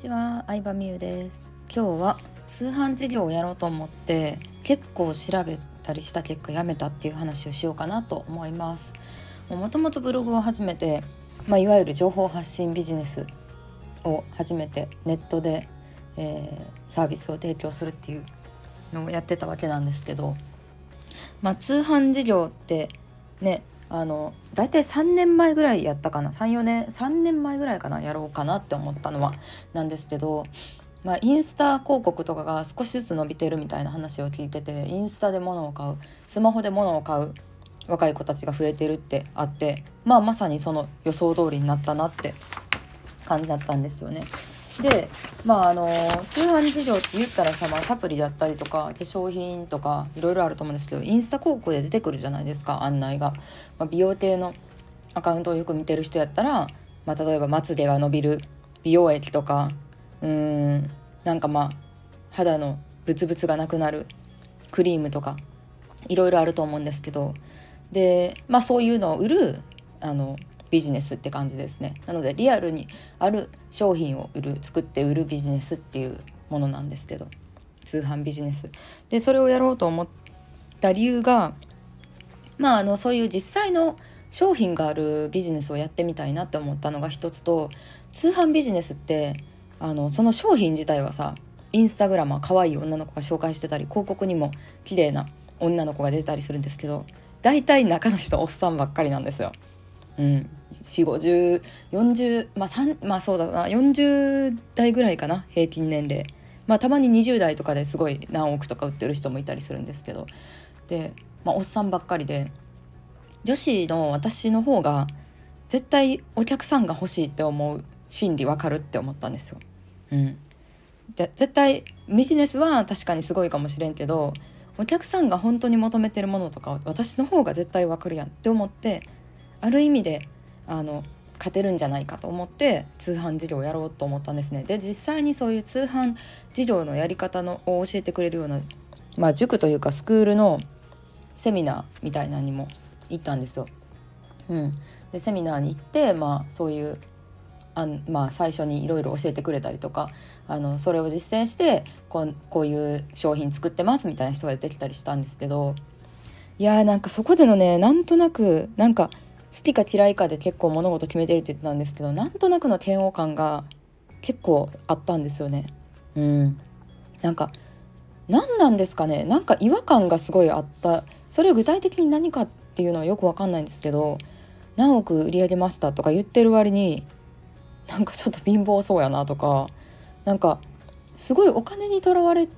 ちは、相葉美優です。今日は通販事業をやろうと思って結構調べたりした結果やめたっていう話をしようかなと思います。もともとブログを始めて、まあ、いわゆる情報発信ビジネスを始めてネットで、えー、サービスを提供するっていうのをやってたわけなんですけど、まあ、通販事業ってねあの大体3年前ぐらいやったかな34年3年前ぐらいかなやろうかなって思ったのはなんですけど、まあ、インスタ広告とかが少しずつ伸びてるみたいな話を聞いててインスタで物を買うスマホで物を買う若い子たちが増えてるってあってまあまさにその予想通りになったなって感じだったんですよね。でまああの通販事業って言ったらさ、まあ、サプリだったりとか化粧品とかいろいろあると思うんですけどインスタ広告で出てくるじゃないですか案内が、まあ、美容系のアカウントをよく見てる人やったら、まあ、例えばまつげが伸びる美容液とかうんなんかまあ肌のブツブツがなくなるクリームとかいろいろあると思うんですけど。でまあそういうのを売るあのビジネスって感じですねなのでリアルにある商品を売る作って売るビジネスっていうものなんですけど通販ビジネスでそれをやろうと思った理由がまああのそういう実際の商品があるビジネスをやってみたいなって思ったのが一つと通販ビジネスってあのその商品自体はさインスタグラマー可愛い女の子が紹介してたり広告にも綺麗な女の子が出たりするんですけど大体中の人おっさんばっかりなんですよ。うん、45040まあ3まあそうだな。40代ぐらいかな。平均年齢。まあたまに20代とかですごい何億とか売ってる人もいたりするんですけど。で、まあ、おっさんばっかりで。女子の私の方が絶対お客さんが欲しいって思う心理わかるって思ったんですよ。うん、で絶対ビジネスは確かにすごいかもしれんけどお客さんが本当に求めてるものとか私の方が絶対わかるやんって思ってある意味であの勝てるんじゃないかと思って通販事業をやろうと思ったんですね。で実際にそういう通販事業のやり方のを教えてくれるような、まあ、塾というかスクールのセミナーみたいなのにも行ったんですよ。うん、でセミナーに行って、まあ、そういうあん、まあ、最初にいろいろ教えてくれたりとかあのそれを実践してこうこういう商品作ってますみたいな人が出てきたりしたんですけどいやーなんかそこでのねなんとなくなんか好きか嫌いかで結構物事決めてるって言ってたんですけどなんとなくの嫌悪感が結構あったんですよね。うん、なんか何なんですかね？なんか違和感がすごいあったそれを具体的に何かっていうのはよく分かんないんですけど何億売り上げましたとか言ってる割になんかちょっと貧乏そうやなとかなんかすごいお金にとらわれ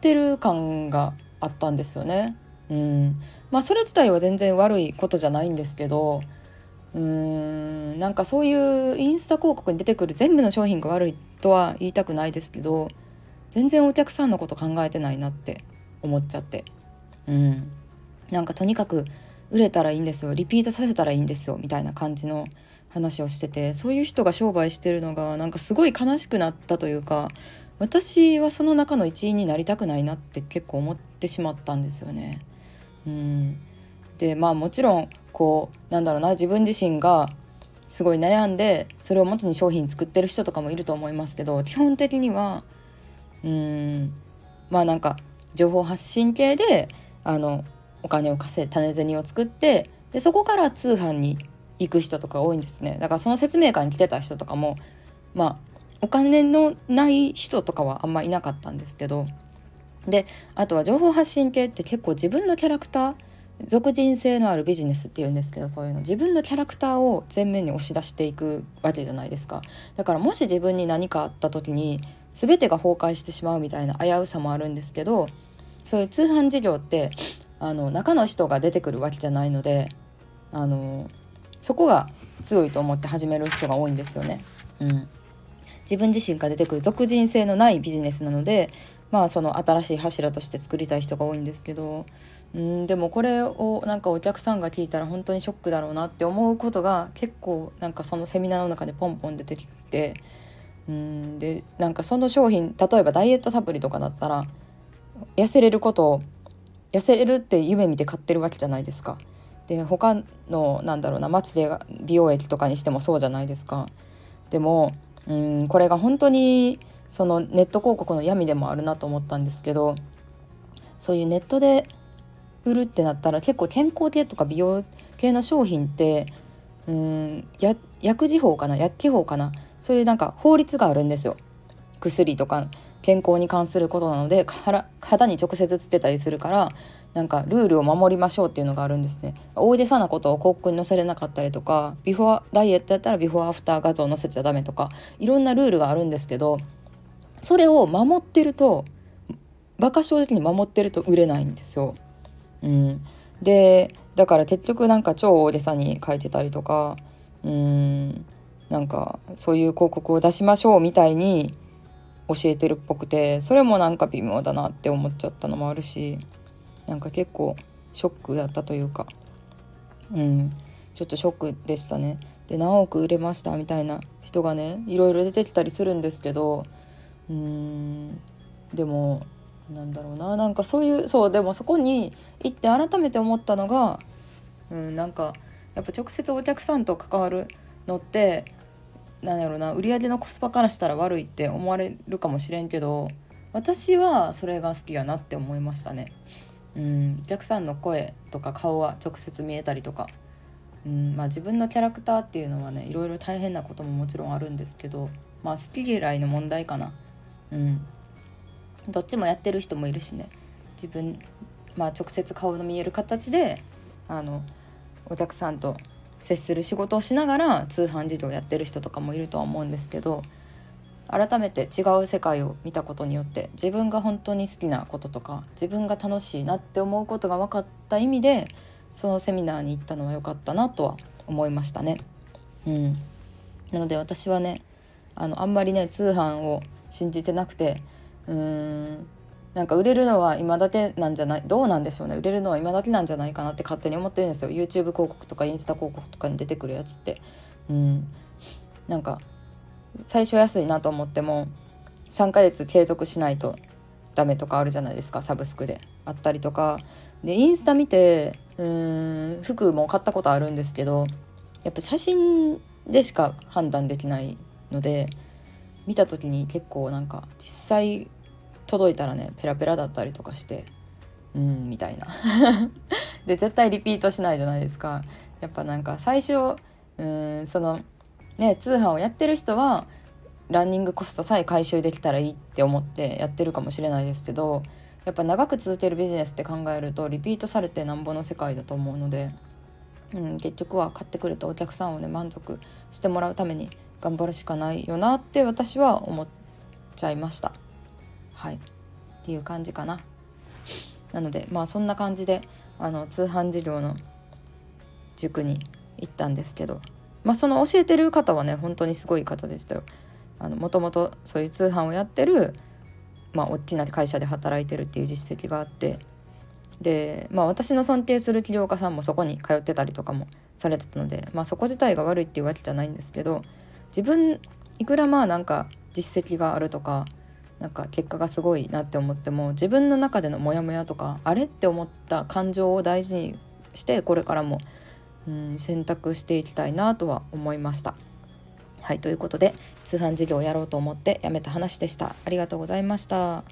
てる感があったんですよね。うんまあそれ自体は全然悪いことじゃないんですけどうーんなんかそういうインスタ広告に出てくる全部の商品が悪いとは言いたくないですけど全然お客さんのこと考えてないなって思っちゃって。うん。なんかとにかく売れたらいいんですよ。リピートさせたらいいんですよ。みたいな感じの話をしててそういう人が商売してるのがなんかすごい悲しくなったというか私はその中の一員になりたくないなって結構思ってしまったんですよね。うん。でまあもちろんこうなんだろうな自分自身がすごい悩んでそれを元に商品作ってる人とかもいると思いますけど基本的にはうんまあなんか情報発信系であのお金を稼い種銭を作ってでそこから通販に行く人とか多いんですね。だからその説明会に来てた人とかもまあお金のない人とかはあんまいなかったんですけどであとは情報発信系って結構自分のキャラクター俗人性のあるビジネスっていうんですけどそういうの。自分のキャラクターを前面に押し出していくわけじゃないですか。だからもし自分に何かあった時に全てが崩壊してしまうみたいな危うさもあるんですけどそういう通販事業ってあの中の人が出てくるわけじゃないのであのそこが強いと思って始める人が多いんですよね。うん、自分自身が出てくる俗人性のないビジネスなのでまあその新しい柱として作りたい人が多いんですけどうんでもこれをなんかお客さんが聞いたら本当にショックだろうなって思うことが結構なんかそのセミナーの中でポンポン出てきてうんでなんかその商品例えばダイエットサプリとかだったら痩せれることを痩せれるって夢見て買ってるわけじゃないですか。で他のなんだろうなまつげ美容液とかにしてもそうじゃないですか。でもうんこれが本当にそのネット広告の闇でもあるなと思ったんですけどそういうネットで売るってなったら結構健康系とか美容系の商品ってうん薬事法かな薬機法かなそういうなんか法律があるんですよ。薬とか健康に関することなので肌に直接つけたりするからなんかルールを守りましょうっていうのがあるんですね。大げさなことを広告に載せれなかったりとかビフォーダイエットやったらビフォーアフター画像載せちゃダメとかいろんなルールがあるんですけどそれを守ってると馬鹿正直に守ってると売れないんですよ。うん、でだから結局なんか超大げさに書いてたりとかうんなんかそういう広告を出しましょうみたいに教えてるっぽくてそれもなんか微妙だなって思っちゃったのもあるしなんか結構ショックだったというかうんちょっとショックでしたね。で何億売れましたみたいな人がねいろいろ出てきたりするんですけどうーん。でもなんだろうな。なんかそういうそうでもそこに行って改めて思ったのが、うん、なんかやっぱ直接お客さんと関わるのってなんやろうな。売り上げのコスパからしたら悪いって思われるかもしれんけど私はそれが好きやなって思いましたね。うん、お客さんの声とか顔が直接見えたりとか、うん。まあ、自分のキャラクターっていうのはねいろいろ大変なことももちろんあるんですけど、まあ、好き嫌いの問題かな。うん、どっちもやってる人もいるしね。自分、まあ、直接顔の見える形であのお客さんと接する仕事をしながら通販事業をやってる人とかもいるとは思うんですけど改めて違う世界を見たことによって自分が本当に好きなこととか自分が楽しいなって思うことが分かった意味でそのセミナーに行ったのは良かったなとは思いましたね。うん、なので私はねあのあんまりね通販を信じてなくてうーんなんか売れるのは今だけなんじゃないどうなんでしょうね。売れるのは今だけなんじゃないかなって勝手に思ってるんですよ。YouTube 広告とかインスタ広告とかに出てくるやつって。うん。なんか最初安いなと思っても3ヶ月継続しないとダメとかあるじゃないですか。サブスクで。あったりとか。でインスタ見てうーん服も買ったことあるんですけどやっぱ写真でしか判断できないので見た時に結構なんか実際届いたらねペラペラだったりとかしてうんみたいな。で絶対リピートしないじゃないですか。やっぱなんか最初うんそのね通販をやってる人はランニングコストさえ回収できたらいいって思ってやってるかもしれないですけどやっぱ長く続けるビジネスって考えるとリピートされてなんぼの世界だと思うので、うん、結局は買ってくれたお客さんをね満足してもらうために頑張るしかないよなって私は思っちゃいました。はいっていう感じかな。なのでまあそんな感じであの通販事業の塾に行ったんですけどまあ、その教えてる方はね本当にすごい方でしたよ。もともとそういう通販をやってる、まあ、大きな会社で働いてるっていう実績があってで、まあ、私の尊敬する起業家さんもそこに通ってたりとかもされてたので、まあ、そこ自体が悪いっていうわけじゃないんですけど自分いくらまあなんか実績があるとかなんか結果がすごいなって思っても自分の中でのモヤモヤとかあれって思った感情を大事にしてこれからもうん選択していきたいなとは思いました。はいということで通販事業をやろうと思ってやめた話でした。ありがとうございました。